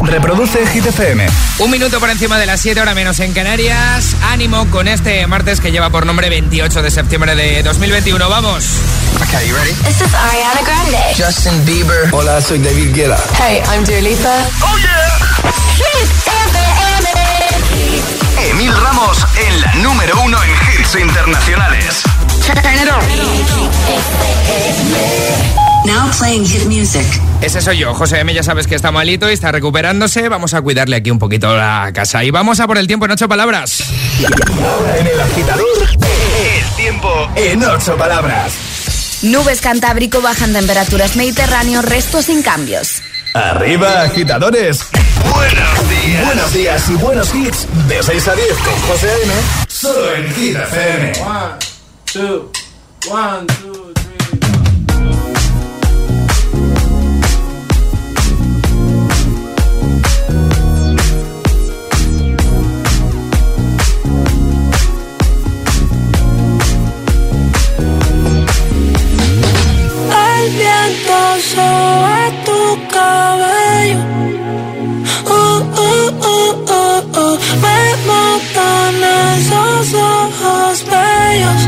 Reproduce Hit FM. Un minuto por encima de las 7 horas menos en Canarias. Ánimo con este martes que lleva por nombre 28 de septiembre de 2021. Vamos. Okay, you ready? This is Ariana Grande. Justin Bieber. Hola, soy David Guetta. Hey, I'm Dua Lipa. Oh yeah. Hit FM. Emil Ramos en la número uno en hits internacionales. Turn it on. Now playing hit music. Ese soy yo, José M. Ya sabes que está malito y está recuperándose. Vamos a cuidarle aquí un poquito la casa. Y vamos a por el tiempo en ocho palabras. Ahora en el agitador, el tiempo en ocho palabras. Nubes Cantábrico bajan temperaturas Mediterráneo, resto sin cambios. Arriba, agitadores. Buenos días. Buenos días y buenos hits. De 6 a 10 con José A.M. Solo en Hit FM. One, two, one, two, viento sobre tu cabello. Uh, uh, uh, uh, uh. Me matan esos ojos bellos.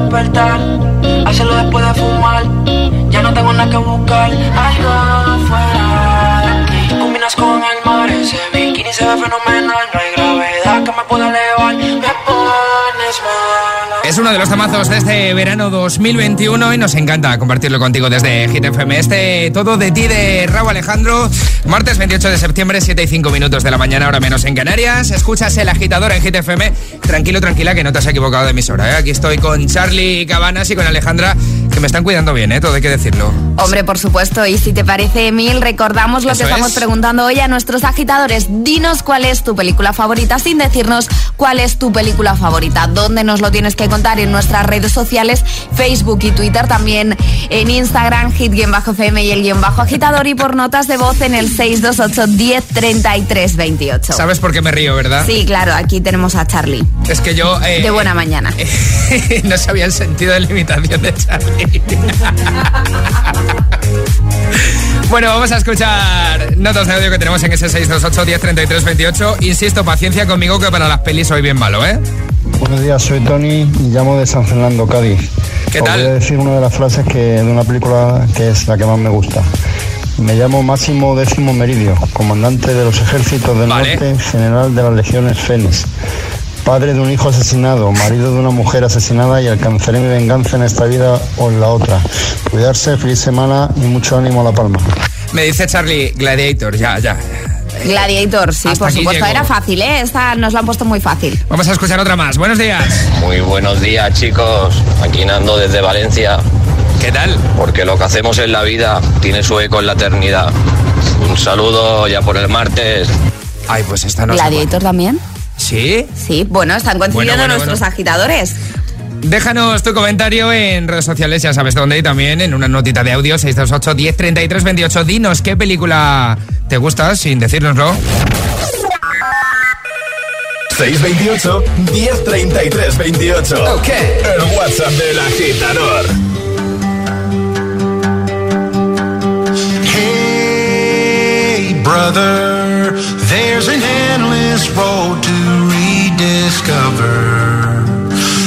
despertar, hacerlo después de fumar. Ya no tengo nada que buscar, algo fuera de combinas con el mar, ese bikini se ve fenomenal. No hay gravedad que me pueda elevar. Es uno de los temazos de este verano 2021 y nos encanta compartirlo contigo desde Hit FM. Este todo de ti de Raúl Alejandro. Martes 28 de septiembre, 7 y 5 minutos de la mañana, ahora menos en Canarias. Escuchas el agitador en Hit FM. Tranquilo, tranquila, que no te has equivocado de emisora. ¿eh? Aquí estoy con Charlie Cabanas y con Alejandra, que me están cuidando bien, ¿eh? todo hay que decirlo. Hombre, por supuesto, y si te parece, Emil, recordamos lo Eso que estamos es. preguntando hoy a nuestros agitadores. Dinos cuál es tu película favorita sin decirnos cuál es tu película favorita. ¿Dónde nos lo tienes que contar? En nuestras redes sociales, Facebook y Twitter, también en Instagram, hit-fm y el guion bajo agitador y por notas de voz en el 628 10 33 28. ¿Sabes por qué me río, verdad? Sí, claro, aquí tenemos a Charlie. Es que yo... eh, De buena mañana. no sabía el sentido de la imitación de Charlie. Bueno, vamos a escuchar notas de audio que tenemos en ese 628 1033 28. Insisto, paciencia conmigo que para las pelis soy bien malo, ¿eh? Buenos días, soy Tony y llamo de San Fernando, Cádiz. ¿Qué Os tal? Voy a decir una de las frases que de una película que es la que más me gusta. Me llamo Máximo Décimo Meridio, comandante de los ejércitos del Vale. norte, general de las legiones Fénix. Padre de un hijo asesinado, marido de una mujer asesinada y alcanzaré mi venganza en esta vida o en la otra. Cuidarse, feliz semana y mucho ánimo a La Palma. Me dice Charlie Gladiator, ya, ya. Gladiator, sí, Hasta por supuesto. llego. Era fácil, ¿eh? Esta nos la han puesto muy fácil. Vamos a escuchar otra más. Buenos días. Muy buenos días chicos, aquí Nando desde Valencia, ¿Qué tal? porque lo que hacemos en la vida tiene su eco en la eternidad. Un saludo ya por el martes. Ay, pues esta no Gladiator también. ¿Sí? Sí, bueno, están coincidiendo Bueno, bueno, nuestros bueno. agitadores. Déjanos tu comentario en redes sociales, ya sabes dónde, y también en una notita de audio 628 1033 28. Dinos qué película te gusta sin decírnoslo. 628 1033 28. Ok. El WhatsApp del agitador. Hey, brother, there's an endless road to rediscover.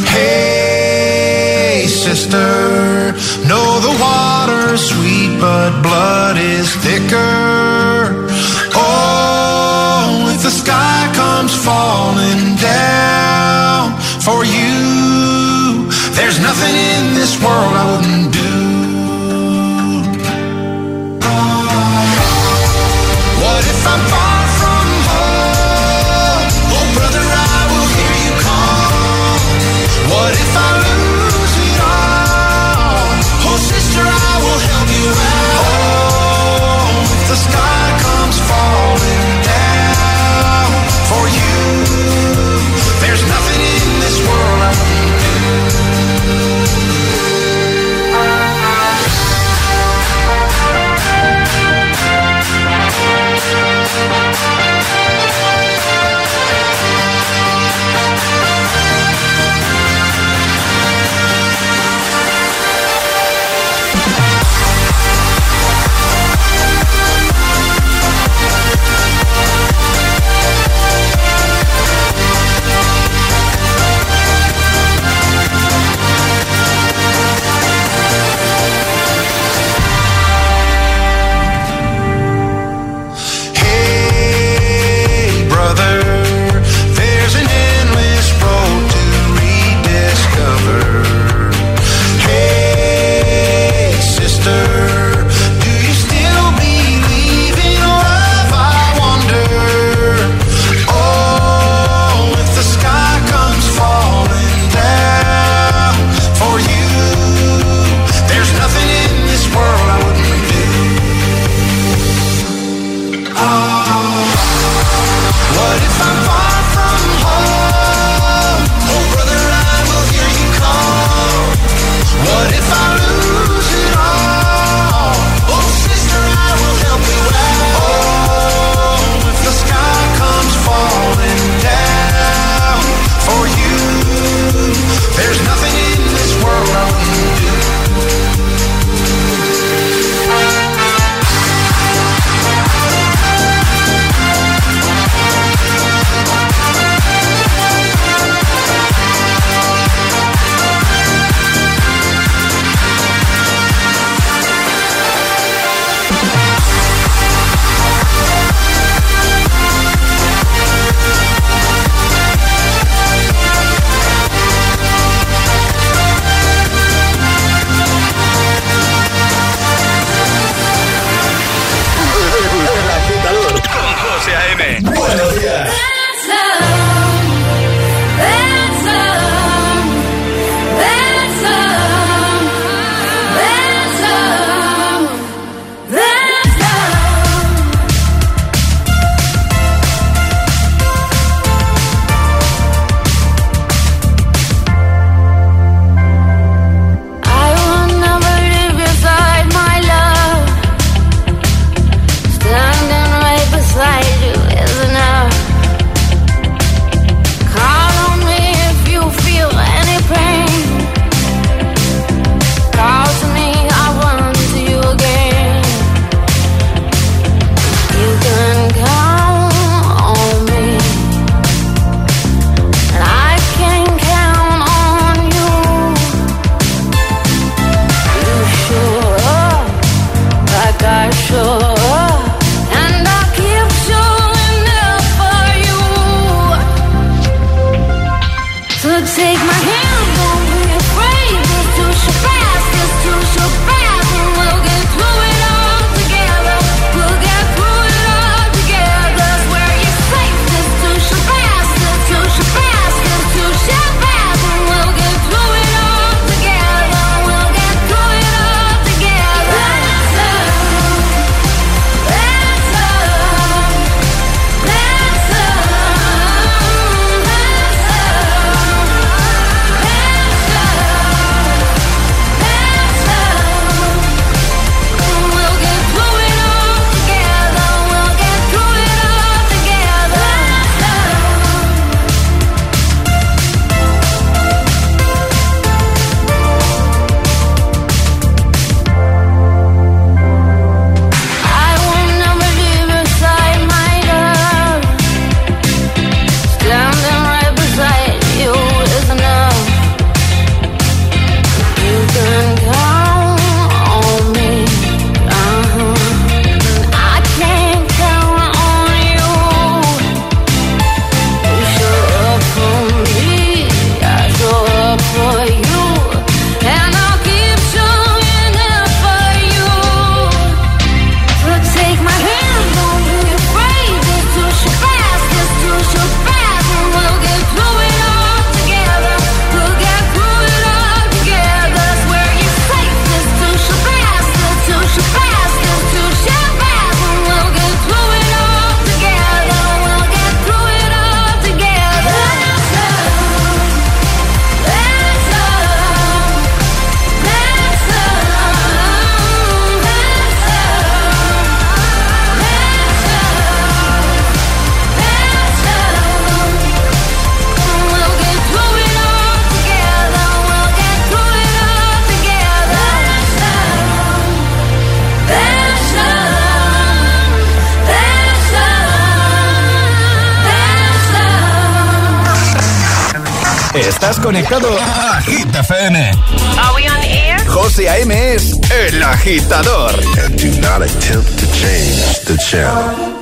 Hey, sister, know the water's sweet, but blood is thicker. Oh, if the sky comes falling down for you, there's nothing in this world I wouldn't do. Agitador. And do not attempt to change the channel.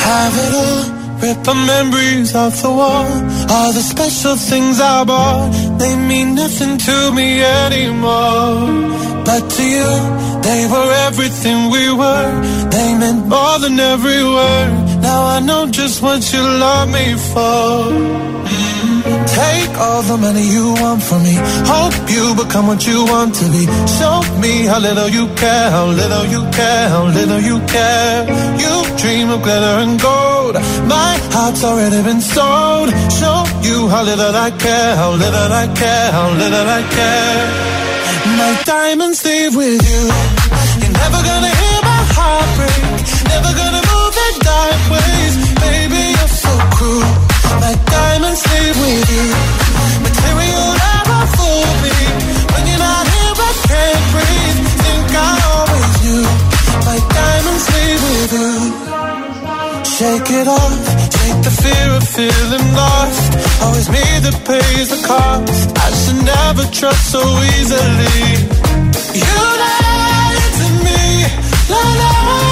Have it all, rip the memories off the wall. All the special things I bought, they mean nothing to me anymore. But to you, they were everything we were. They meant more than every word. Now I know just what you love me for. Take all the money you want from me. Hope you become what you want to be. Show me how little you care, how little you care, how little you care. You dream of glitter and gold. My heart's already been sold. Show you how little I care, how little I care, how little I care. My diamonds leave with you. You're never gonna hear my heart break. Never gonna dark ways. Baby, you're so cruel. My diamonds leave with you. Material never fool me. When you're not here, I can't breathe. Think I always knew. My diamonds leave with you. Shake it off. Take the fear of feeling lost. Always me that pays the cost. I should never trust so easily. You lied to me. Lied to me.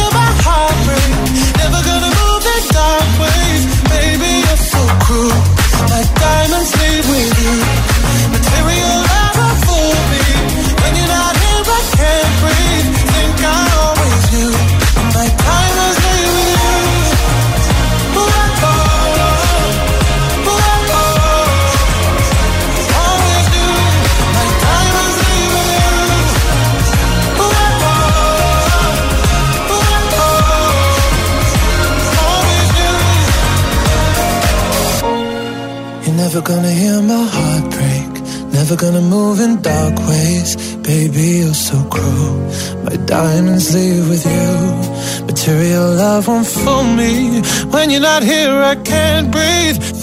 Baby, you're so cruel. Won't fool me. When you're not here, I can't breathe.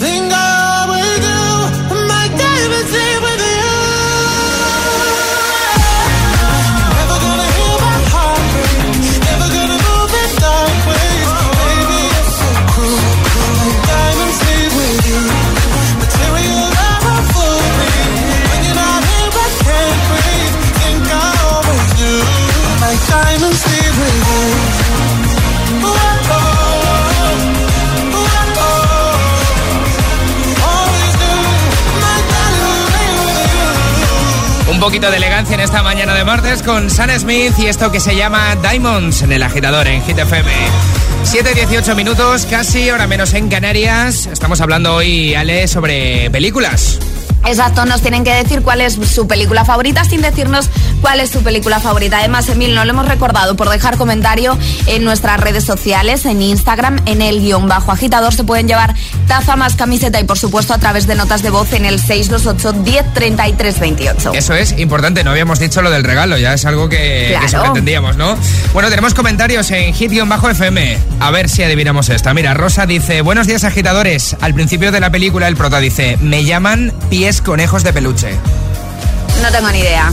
Un poquito de elegancia en esta mañana de martes con Sam Smith y esto que se llama Diamonds en el agitador en Hit FM. 7-18 minutos, casi ahora menos en Canarias. Estamos hablando hoy, Ale, sobre películas. Exacto, nos tienen que decir cuál es su película favorita sin decirnos cuál es su película favorita. Además, Emil, no lo hemos recordado por dejar comentario en nuestras redes sociales, en Instagram, en el guion bajo agitador. Se pueden llevar taza más camiseta y, por supuesto, a través de notas de voz en el 628 10 33 28. Eso es importante, no habíamos dicho lo del regalo, ya es algo que, Claro. que sobreentendíamos, ¿no? Bueno, tenemos comentarios en hit-fm. A ver si adivinamos esta. Mira, Rosa dice, buenos días agitadores. Al principio de la película el prota dice, me llaman pies conejos de peluche. No tengo ni idea.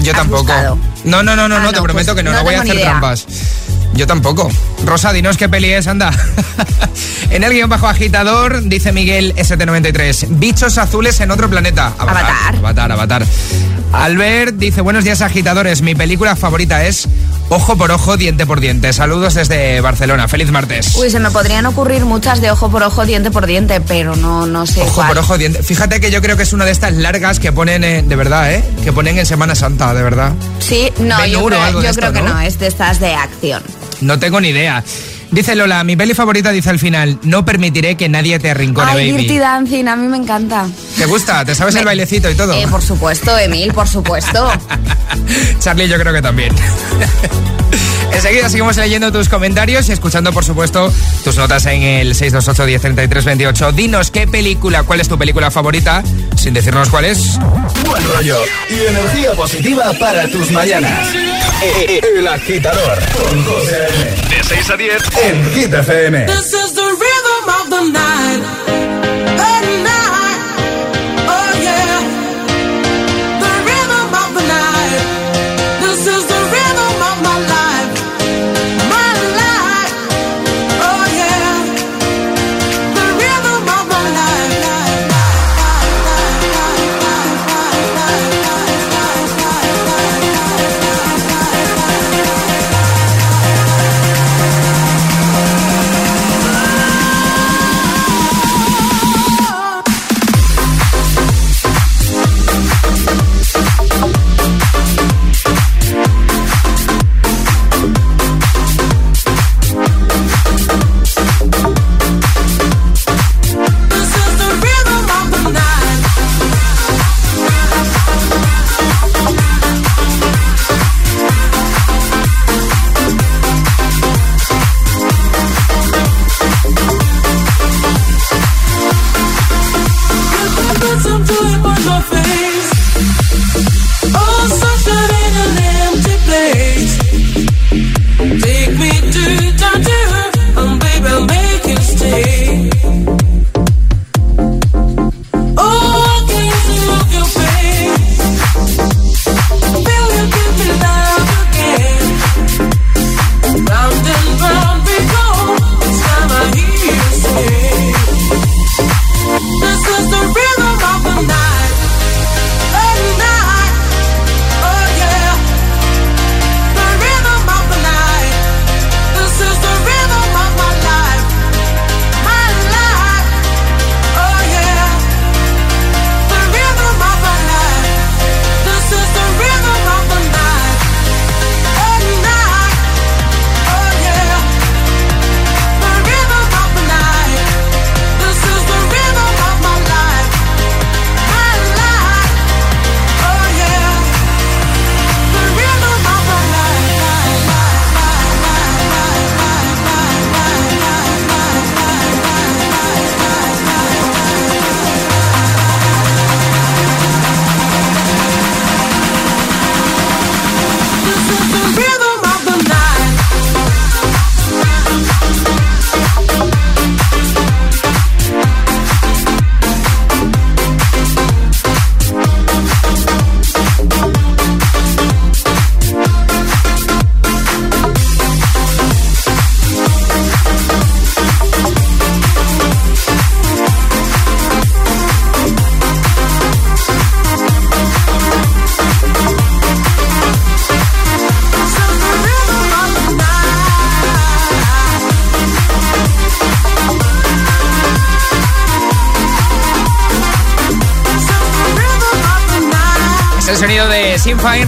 Yo ¿Has tampoco. buscado? No, no, no, no, Ah, no, no, te prometo pues que no, no no voy a hacer idea. trampas. Yo tampoco. Rosa, dinos qué peli es, anda. en el guion bajo agitador, dice Miguel ST93, bichos azules en otro planeta. Avatar. Avatar, avatar. Albert dice, buenos días agitadores, mi película favorita es Ojo por Ojo, Diente por Diente. Saludos desde Barcelona, feliz martes. Uy, se me podrían ocurrir muchas de ojo por ojo, diente por diente, pero no, no sé Ojo cuál. por ojo, diente. Fíjate que yo creo que es una de estas largas que ponen, eh, de verdad, ¿eh? Que ponen en Semana Santa, de verdad. Sí, no, yo creo, yo esto, creo que ¿no? no, es de estas de acción. No tengo ni idea. Dice Lola, mi peli favorita dice al final, no permitiré que nadie te arrincone, Ay, baby. Dirty Dancing, a mí me encanta. ¿Te gusta? ¿Te sabes el bailecito y todo? Eh, por supuesto, Emil, por supuesto. Charlie yo creo que también. Enseguida seguimos leyendo tus comentarios y escuchando, por supuesto, tus notas en el 628 1033 28. Dinos qué película, cuál es tu película favorita, sin decirnos cuál es. Buen rollo y energía positiva para tus mañanas. El agitador con José A.M. De 6 a 10 en Hit FM. This is the rhythm of the night.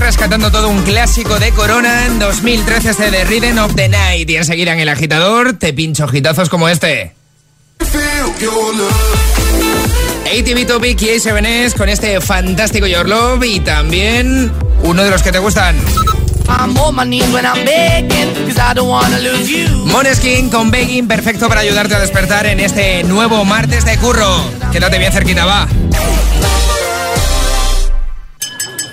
Rescatando todo un clásico de Corona en 2013 este de Rhythm of the Night. Y enseguida en el agitador te pincho hitazos como este. ATV Topic y A7S con este fantástico Your Love y también uno de los que te gustan. Moneskin con Begging, perfecto para ayudarte a despertar en este nuevo martes de curro. Quédate bien cerquita, va.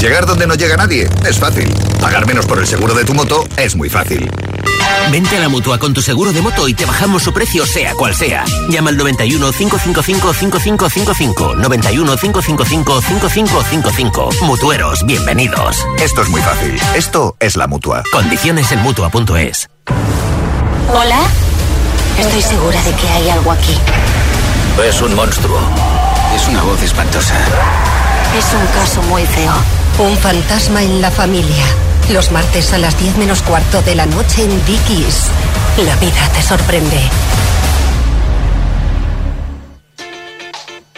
Llegar donde no llega nadie es fácil. Pagar menos por el seguro de tu moto es muy fácil. Vente a la mutua con tu seguro de moto y te bajamos su precio, sea cual sea. Llama al 91 555 5555. 91 555 5555. Mutueros, bienvenidos. Esto es muy fácil. Esto es la mutua. Condiciones en mutua.es. Hola. Estoy segura de que hay algo aquí. Es un monstruo. Es una voz espantosa. Es un caso muy feo. Un fantasma en la familia. Los martes a las 10 menos cuarto de la noche en Dickies. La vida te sorprende.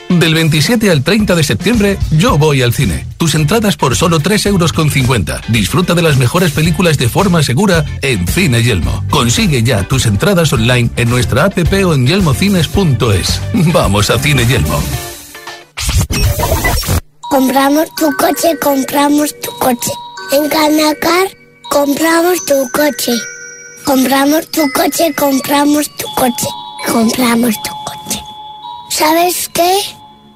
Del 27 al 30 de septiembre, yo voy al cine. Tus entradas por solo 3,50 euros. Disfruta de las mejores películas de forma segura en Cine Yelmo. Consigue ya tus entradas online en nuestra app o en yelmocines.es. Vamos a Cine Yelmo. Compramos tu coche, compramos tu coche. En Canacar, compramos tu coche. Compramos tu coche, compramos tu coche. Compramos tu coche. ¿Sabes qué?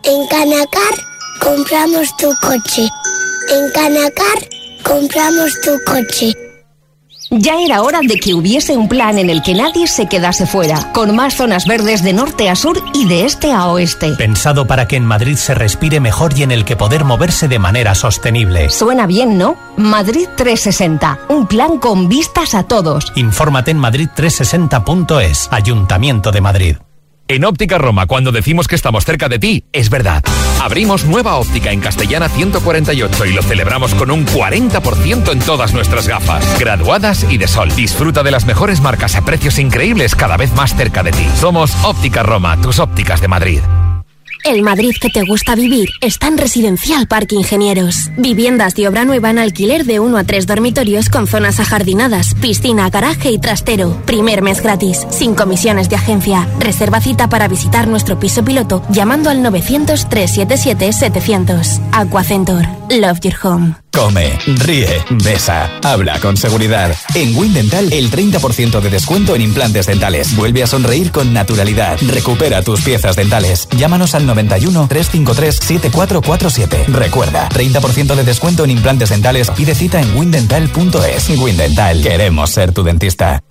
En Canacar, compramos tu coche. En Canacar, compramos tu coche. Ya era hora de que hubiese un plan en el que nadie se quedase fuera, con más zonas verdes de norte a sur y de este a oeste. Pensado para que en Madrid se respire mejor y en el que poder moverse de manera sostenible. Suena bien, ¿no? Madrid 360, un plan con vistas a todos. Infórmate en madrid360.es, Ayuntamiento de Madrid. En Óptica Roma, cuando decimos que estamos cerca de ti, es verdad. Abrimos nueva óptica en Castellana 148 y lo celebramos con un 40% en todas nuestras gafas, graduadas y de sol. Disfruta de las mejores marcas a precios increíbles cada vez más cerca de ti. Somos Óptica Roma, tus ópticas de Madrid. El Madrid que te gusta vivir está en Residencial Parque Ingenieros. Viviendas de obra nueva en alquiler de 1 a 3 dormitorios con zonas ajardinadas, piscina, garaje y trastero. Primer mes gratis, sin comisiones de agencia. Reserva cita para visitar nuestro piso piloto llamando al 900-377-700. Aquacentor. Love your home. Come, ríe, besa, habla con seguridad. En Windental, el 30% de descuento en implantes dentales. Vuelve a sonreír con naturalidad. Recupera tus piezas dentales. Llámanos al 91 353 7447. Recuerda, 30% de descuento en implantes dentales. Pide cita en windental.es. Windental, queremos ser tu dentista.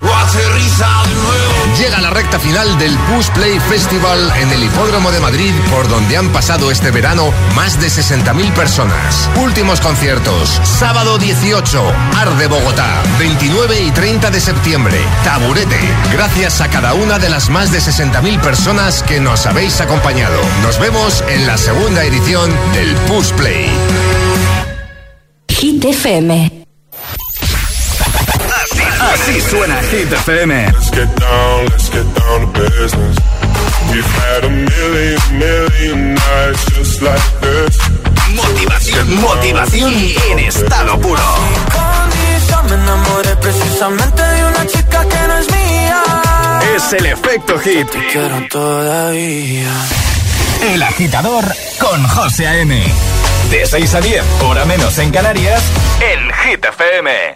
Llega la recta final del Push Play Festival en el Hipódromo de Madrid, por donde han pasado este verano más de 60.000 personas. Últimos conciertos. Sábado 18, Arde Bogotá. 29 y 30 de septiembre, Taburete. Gracias a cada una de las más de 60.000 personas que nos habéis acompañado. Nos vemos en la segunda edición del Push Play. Hit FM. Así suena Hit FM. Let's get down, let's get down to business. We've had a million, million nights just like this. Motivación, motivación en estado puro. Condición, me enamoré precisamente de una chica que no es mía. Es el efecto hit. Te quiero todavía. El agitador con José A.M. De 6 a 10, hora menos en Canarias, en Hit FM.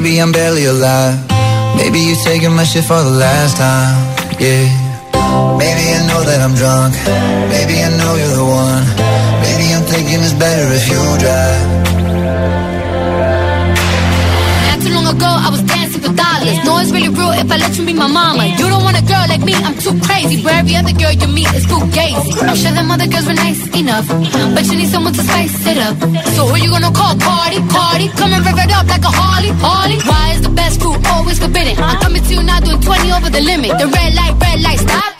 Maybe I'm barely alive. Maybe you're taking my shit for the last time. Yeah. Maybe I know that I'm drunk. Maybe I know you're the one. Maybe I'm thinking it's better if you drive. Too ago, I was dancing for dollars. No, it's really real if I let you be my mama. You don't want a girl like me, I'm too crazy. Where every other girl you meet is fugazi. I'm sure them other girls were nice enough, but you need someone to spice it up. So who you gonna call? Party, party. Come and rev it up like a Harley, Harley. Why is the best food always forbidden? I'm coming to you now doing 20 over the limit. The red light, red light, stop.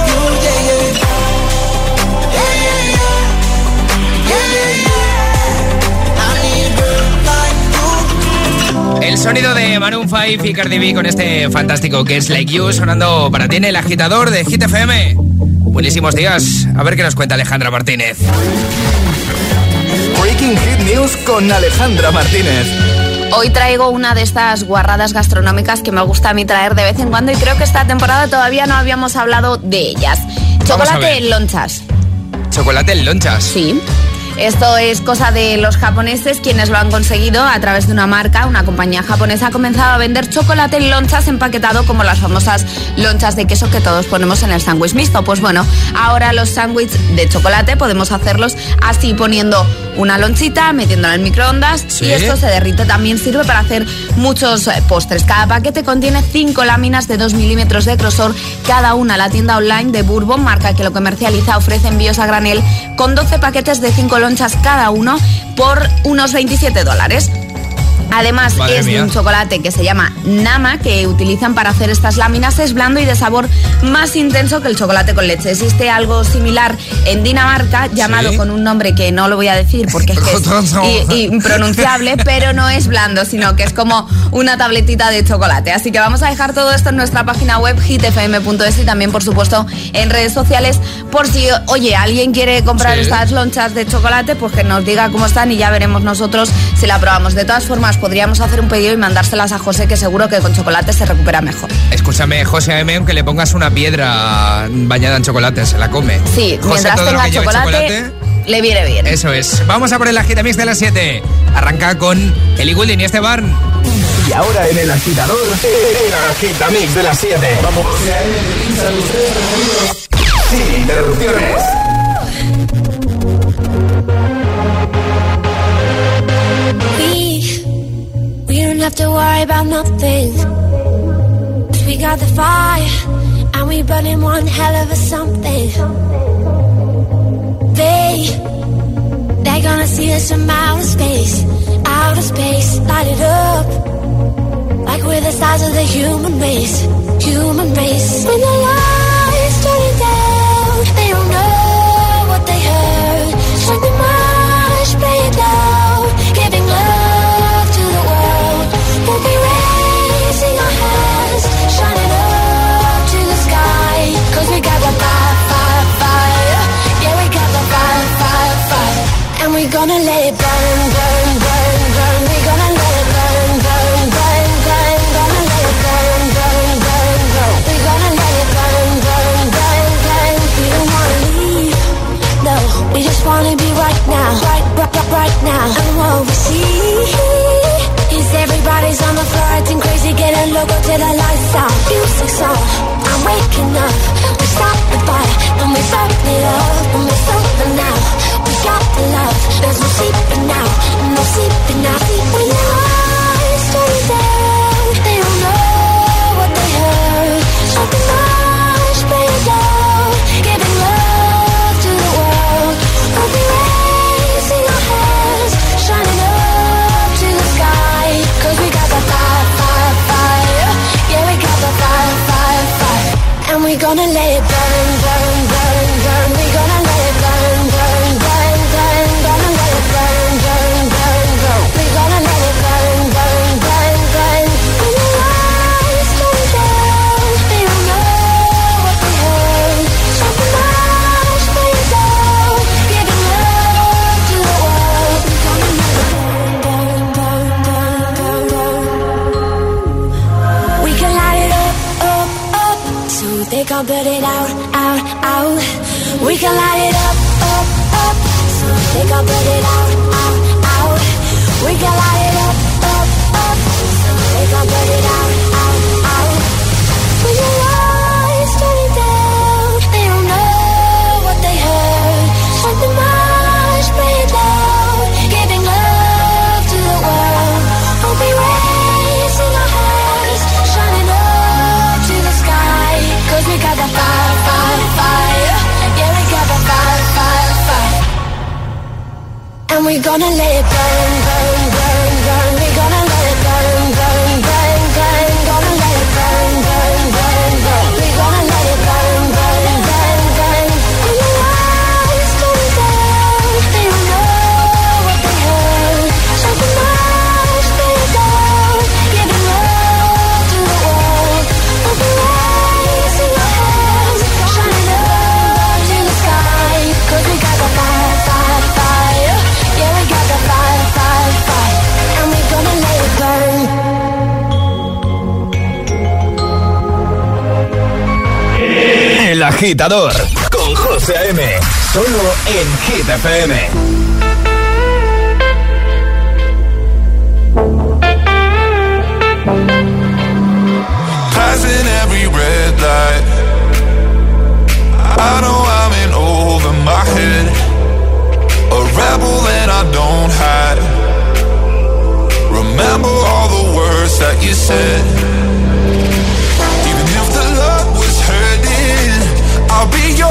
El sonido de Maroon 5 y Cardi B con este fantástico que es Like You sonando para ti en el agitador de Hit FM. Buenísimos días. A ver qué nos cuenta Alejandra Martínez. Breaking Hit News con Alejandra Martínez. Hoy traigo una de estas guarradas gastronómicas que me gusta a mí traer de vez en cuando y creo que esta temporada todavía no habíamos hablado de ellas. Chocolate en lonchas. Chocolate en lonchas. Sí. Esto es cosa de los japoneses quienes lo han conseguido a través de una marca, una compañía japonesa ha comenzado a vender chocolate en lonchas empaquetado como las famosas lonchas de queso que todos ponemos en el sándwich mixto. Pues bueno, ahora los sándwiches de chocolate podemos hacerlos así poniendo una lonchita, metiéndola en microondas Sí. y esto se derrite. También sirve para hacer muchos eh, postres. Cada paquete contiene 5 láminas de 2 milímetros de grosor cada una. La tienda online de Bourbon, marca que lo comercializa, ofrece envíos a granel con 12 paquetes de 5 lonchas cada uno por unos 27 dólares. Además, Madre es de un chocolate que se llama Nama, que utilizan para hacer estas láminas. Es blando y de sabor más intenso que el chocolate con leche. Existe algo similar en Dinamarca, llamado Sí. con un nombre que no lo voy a decir porque es, que es impronunciable, pero no es blando, sino que es como una tabletita de chocolate. Así que vamos a dejar todo esto en nuestra página web hitfm.es y también, por supuesto, en redes sociales. Por si, oye, alguien quiere comprar Sí. estas lonchas de chocolate, pues que nos diga cómo están y ya veremos nosotros si la probamos. De todas formas, podríamos hacer un pedido y mandárselas a José, que seguro que con chocolate se recupera mejor. Escúchame, José A.M., aunque le pongas una piedra bañada en chocolate, se la come. Sí, José, mientras todo lo tenga que lleve chocolate, le viene bien. Eso es. Vamos a por el agitamix de las 7. Arranca con Eli Goulding y Esteban. Y ahora en el agitador, el agitamix de las 7. Vamos. Sin interrupciones. Have to worry about nothing. 'Cause we got the fire, and we burning one hell of a something. They, they're gonna see us from outer space, outer space, light it up. Like we're the stars of the human race, human race. When the lights turning down, they don't know gonna let it burn, burn, burn. we gonna let it burn? Agitador con José A.M. Solo en Hit FM. Passing every red light. I know I'm in over my head. A rebel and I don't hide. Remember all the words that you said. Be yours.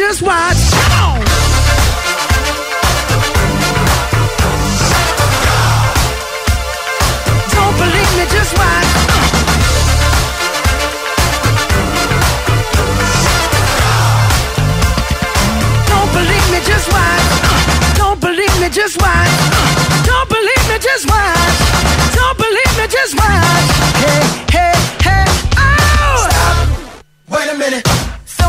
just watch. On. Don't believe me, just watch. Don't believe me, just watch. Don't believe me, just watch. Don't believe me, just watch. Don't believe me, just watch. Hey, hey, hey, oh! Stop. Wait a minute.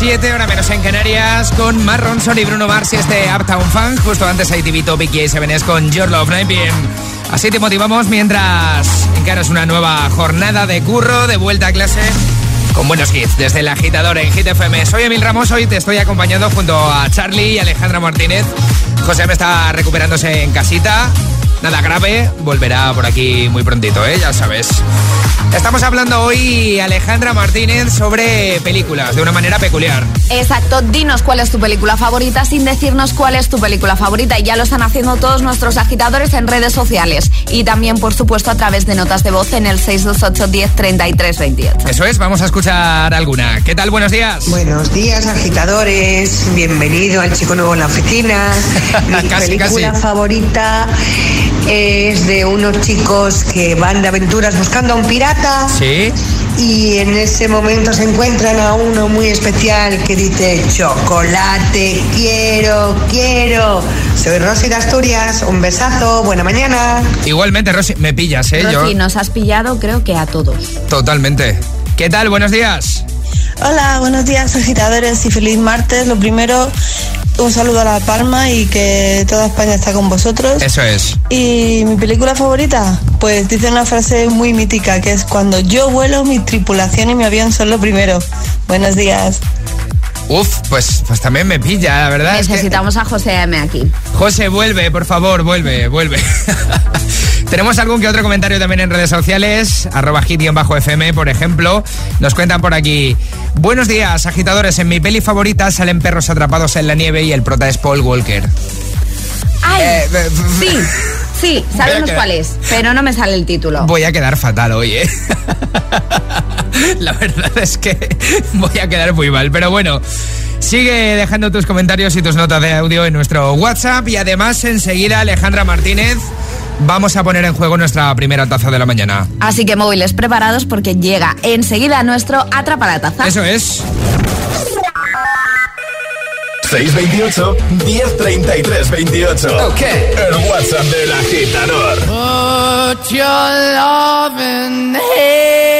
7 horas menos en Canarias con Mark Ronson y Bruno Mars y este Uptown Funk. Justo antes hay Tibito, Vicky y Sevenes con Your Love 9 PM. Así te motivamos mientras encaras una nueva jornada de curro, de vuelta a clase con buenos hits desde el agitador en Hit FM. Soy Emil Ramos, hoy te estoy acompañando junto a Charlie y Alejandra Martínez. José me está recuperándose en casita. Nada grave, volverá por aquí muy prontito, ¿eh? ya sabes. Estamos hablando hoy, Alejandra Martínez, sobre películas de una manera peculiar. Exacto, dinos cuál es tu película favorita sin decirnos cuál es tu película favorita. Y ya lo están haciendo todos nuestros agitadores en redes sociales. Y también, por supuesto, a través de notas de voz en el 628 10 33 28. Eso es, vamos a escuchar alguna. ¿Qué tal? Buenos días. Buenos días, agitadores. Bienvenido al chico nuevo en la oficina. Mi Casi, película casi. favorita Es de unos chicos que van de aventuras buscando a un pirata. Sí. Y en ese momento se encuentran a uno muy especial que dice, chocolate, quiero, quiero. Soy Rosy de Asturias, un besazo, buena mañana. Igualmente, Rosy, me pillas, ¿eh? Rosy, Yo, nos has pillado creo que a todos. totalmente. ¿Qué tal? Buenos días. Hola, buenos días agitadores y feliz martes. Lo primero, un saludo a La Palma y que toda España está con vosotros. Eso es. Y mi película favorita, pues dice una frase muy mítica que es cuando yo vuelo, mi tripulación y mi avión son lo primero. Buenos días. Uf, pues, pues también me pilla, la verdad. es que- Necesitamos a José M aquí. José, vuelve, por favor, vuelve, vuelve. Tenemos algún que otro comentario también en redes sociales, arroba hit-fm, por ejemplo. Nos cuentan por aquí. Buenos días, agitadores. En mi peli favorita salen perros atrapados en la nieve y el prota es Paul Walker. ¡Ay! Eh, sí, sí, sabemos quedar- cuál es, pero no me sale el título. Voy a quedar fatal hoy, ¿eh? La verdad es que voy a quedar muy mal, pero bueno. Sigue dejando tus comentarios y tus notas de audio en nuestro WhatsApp y además enseguida Alejandra Martínez vamos a poner en juego nuestra primera taza de la mañana. Así que móviles preparados porque llega enseguida nuestro Atrapa la Taza. Eso es. 628 1033 28. Ok. El WhatsApp del agitador. Put your loving hand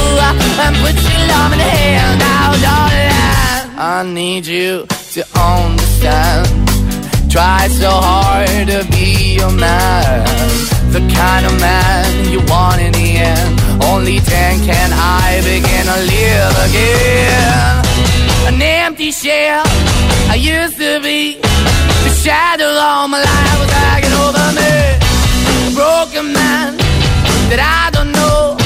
And put your love in the hand out, darling. I need you to understand. Try so hard to be your man. The kind of man you want in the end. Only then can I begin to live again. An empty shell I used to be. The shadow all my life was hanging over me. A broken man that I don't know.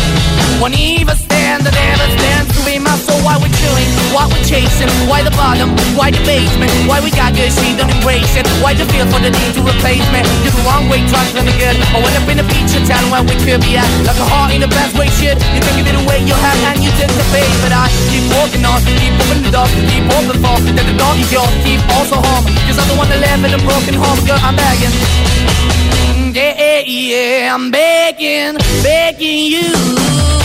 Won't even stand, that ever stands to be my soul. Why we chilling? Why we chasing? Why the bottom? Why the basement? Why we got good, she don't embrace it? Why the feel for the need to replace me? You're the wrong way, trying to be good. I went up in a feature town where we could be at. Like a heart in the best way, shit. You can give it away, you have, and you take the bait. But I keep walking on, keep moving the door, keep open for. That the door is yours, keep also home. Cause I'm the one that live in a broken home, girl, I'm begging. Yeah, yeah, yeah, I'm begging, begging you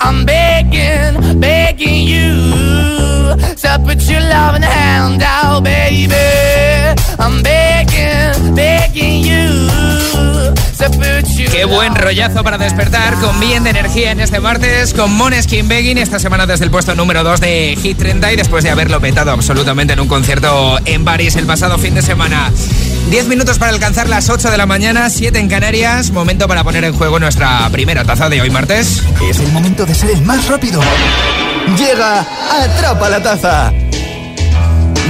I'm begging, begging you to put your loving hand out, baby. I'm begging, begging you Qué buen rollazo para despertar con bien de energía en este martes con Moneskin Begging esta semana desde el puesto número 2 de Hit 30 y después de haberlo petado absolutamente en un concierto en París el pasado fin de semana. 10 minutos para alcanzar las 8 de la mañana, 7 en Canarias. Momento para poner en juego nuestra primera taza de hoy martes. Es el momento de ser el más rápido. Llega, atrapa la taza.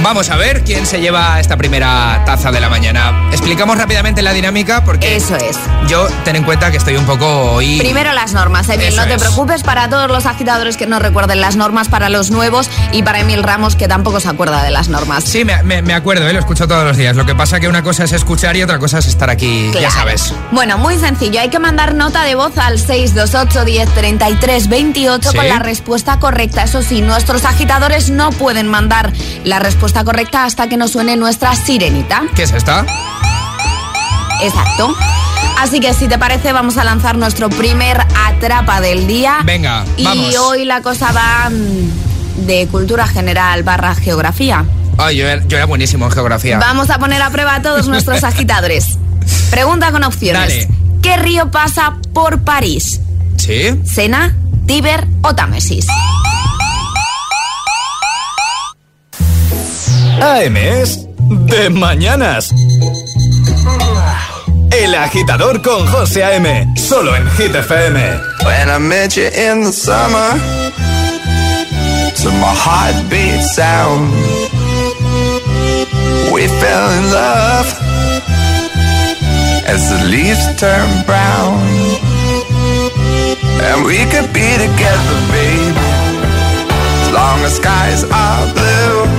Vamos a ver quién se lleva esta primera taza de la mañana. Explicamos rápidamente la dinámica porque... Eso es. Yo ten en cuenta que estoy un poco hoy... Primero las normas, Emil, Eso no te es. preocupes para todos los agitadores que no recuerden las normas, para los nuevos y para Emil Ramos que tampoco se acuerda de las normas. Sí, me, me- me acuerdo, ¿eh? lo escucho todos los días. Lo que pasa que una cosa es escuchar y otra cosa es estar aquí, ya sabes. Bueno, muy sencillo. Hay que mandar nota de voz al 628 10 33 28 Sí. con la respuesta correcta. Eso sí, nuestros agitadores no pueden mandar la respuesta correcta hasta que nos suene nuestra sirenita. ¿Qué es esta? Exacto. Así que si te parece, vamos a lanzar nuestro primer atrapa del día. Venga, y vamos. hoy la cosa va mm, de cultura general barra geografía. Ay, yo, era- yo era buenísimo en geografía. Vamos a poner a prueba a todos nuestros agitadores. Pregunta con opciones. Dale. ¿Qué río pasa por París? ¿Sí? ¿Sena, Tíber o Támesis? AM es de mañanas. El agitador con José A.M. Solo en Hit FM. When I met you in the summer, to my heartbeat sound, we fell in love as the leaves turn brown. And we could be together, baby, as long as skies are blue.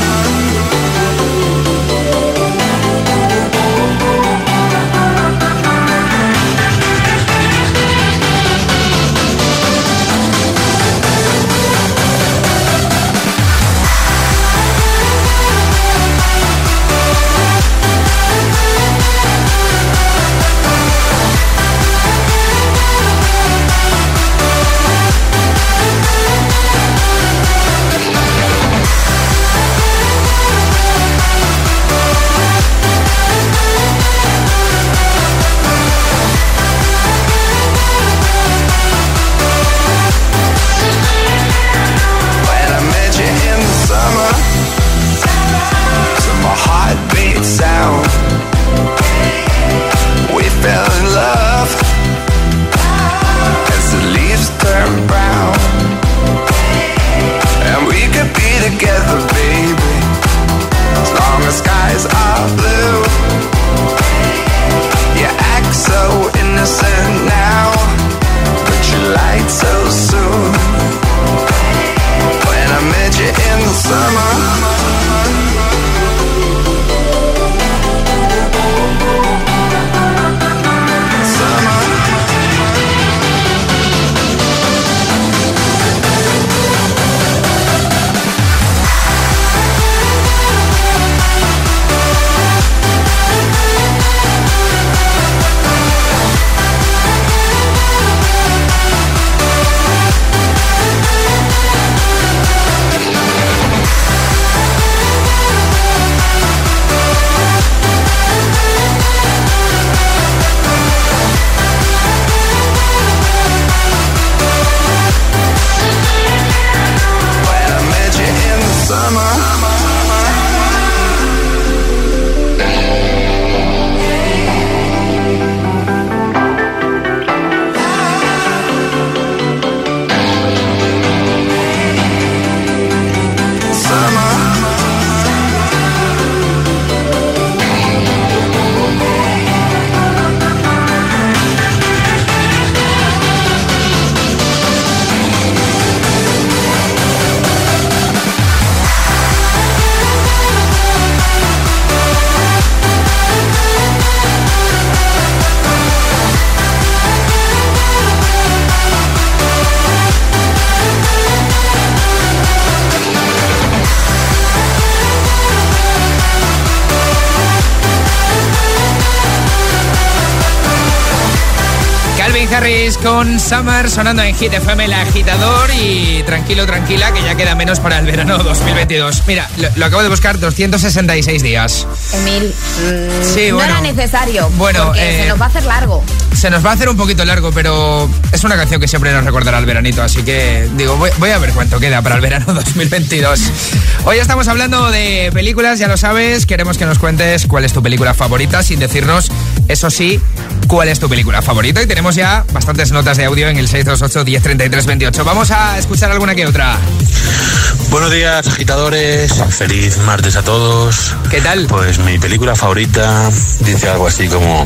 Harris con Summer sonando en Hit FM el agitador y tranquilo, tranquila, que ya queda menos para el verano 2022. Mira, lo, lo acabo de buscar, 266 días. Emil, mm, Sí, no bueno. era necesario. Bueno, porque eh, se nos va a hacer largo. Se nos va a hacer un poquito largo, pero es una canción que siempre nos recordará el veranito, así que digo, voy, voy a ver cuánto queda para el verano 2022. Hoy estamos hablando de películas, ya lo sabes, queremos que nos cuentes cuál es tu película favorita, sin decirnos, eso sí, cuál es tu película favorita. Y tenemos ya bastantes notas de audio en el 628 1033 28. Vamos a escuchar alguna que otra. Buenos días, agitadores. Feliz martes a todos. ¿Qué tal? Pues mi película favorita dice algo así como: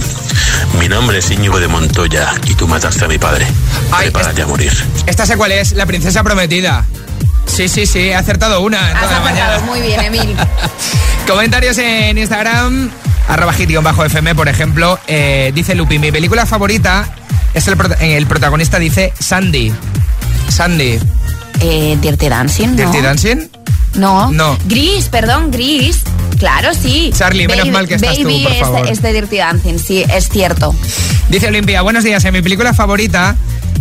Mi nombre es Íñigo de Montoya y tú mataste a mi padre. Ay, Prepárate a morir. Esta sé cuál es, La Princesa Prometida. Sí, sí, sí, he acertado una Has toda la mañana. acertado muy bien, Emil. Comentarios en Instagram, arroba bajo fm por ejemplo. Eh, dice Lupi, mi película favorita es el, el protagonista dice Sandy. Sandy. Eh, Dirty Dancing, ¿no? ¿Dirty Dancing? No. No. Gris, perdón, Gris. Claro, sí. Charlie, menos mal que estás tú, por es- favor. Es, de Dirty Dancing, sí, es cierto. Dice Olimpia, buenos días, en mi película favorita...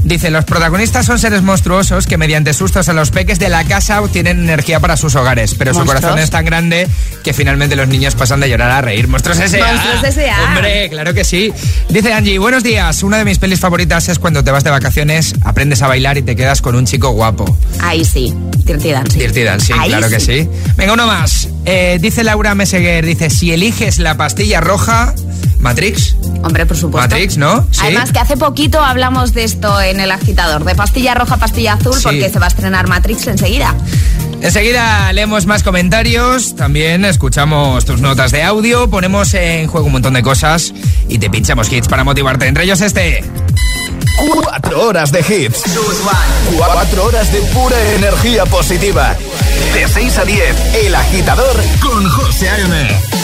Dice, los protagonistas son seres monstruosos que mediante sustos a los peques de la casa obtienen energía para sus hogares, pero su corazón es tan grande que finalmente los niños pasan de llorar a reír. Monstruos S.A. Monstruos S.A.. Hombre, claro que sí. Dice Angie, buenos días. Una de mis pelis favoritas es cuando te vas de vacaciones, aprendes a bailar y te quedas con un chico guapo. Ahí sí, Dirty Dancing. Dirty Dancing, Ahí claro que sí. Venga, uno más. Eh, dice Laura Meseguer, dice, si eliges la pastilla roja, Matrix. Hombre, por supuesto. Matrix, ¿no? Sí. Además que hace poquito hablamos de esto en el agitador, de pastilla roja, pastilla azul, Sí. porque se va a estrenar Matrix enseguida. Enseguida leemos más comentarios, también escuchamos tus notas de audio, ponemos en juego un montón de cosas y te pinchamos hits para motivarte. Entre ellos este. Cuatro horas de hits. Cuatro horas de pura energía positiva. De 6 a 10, El Agitador con José A.M.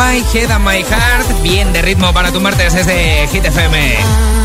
My Head and My Heart. Bien de ritmo para tu martes desde Hit FM.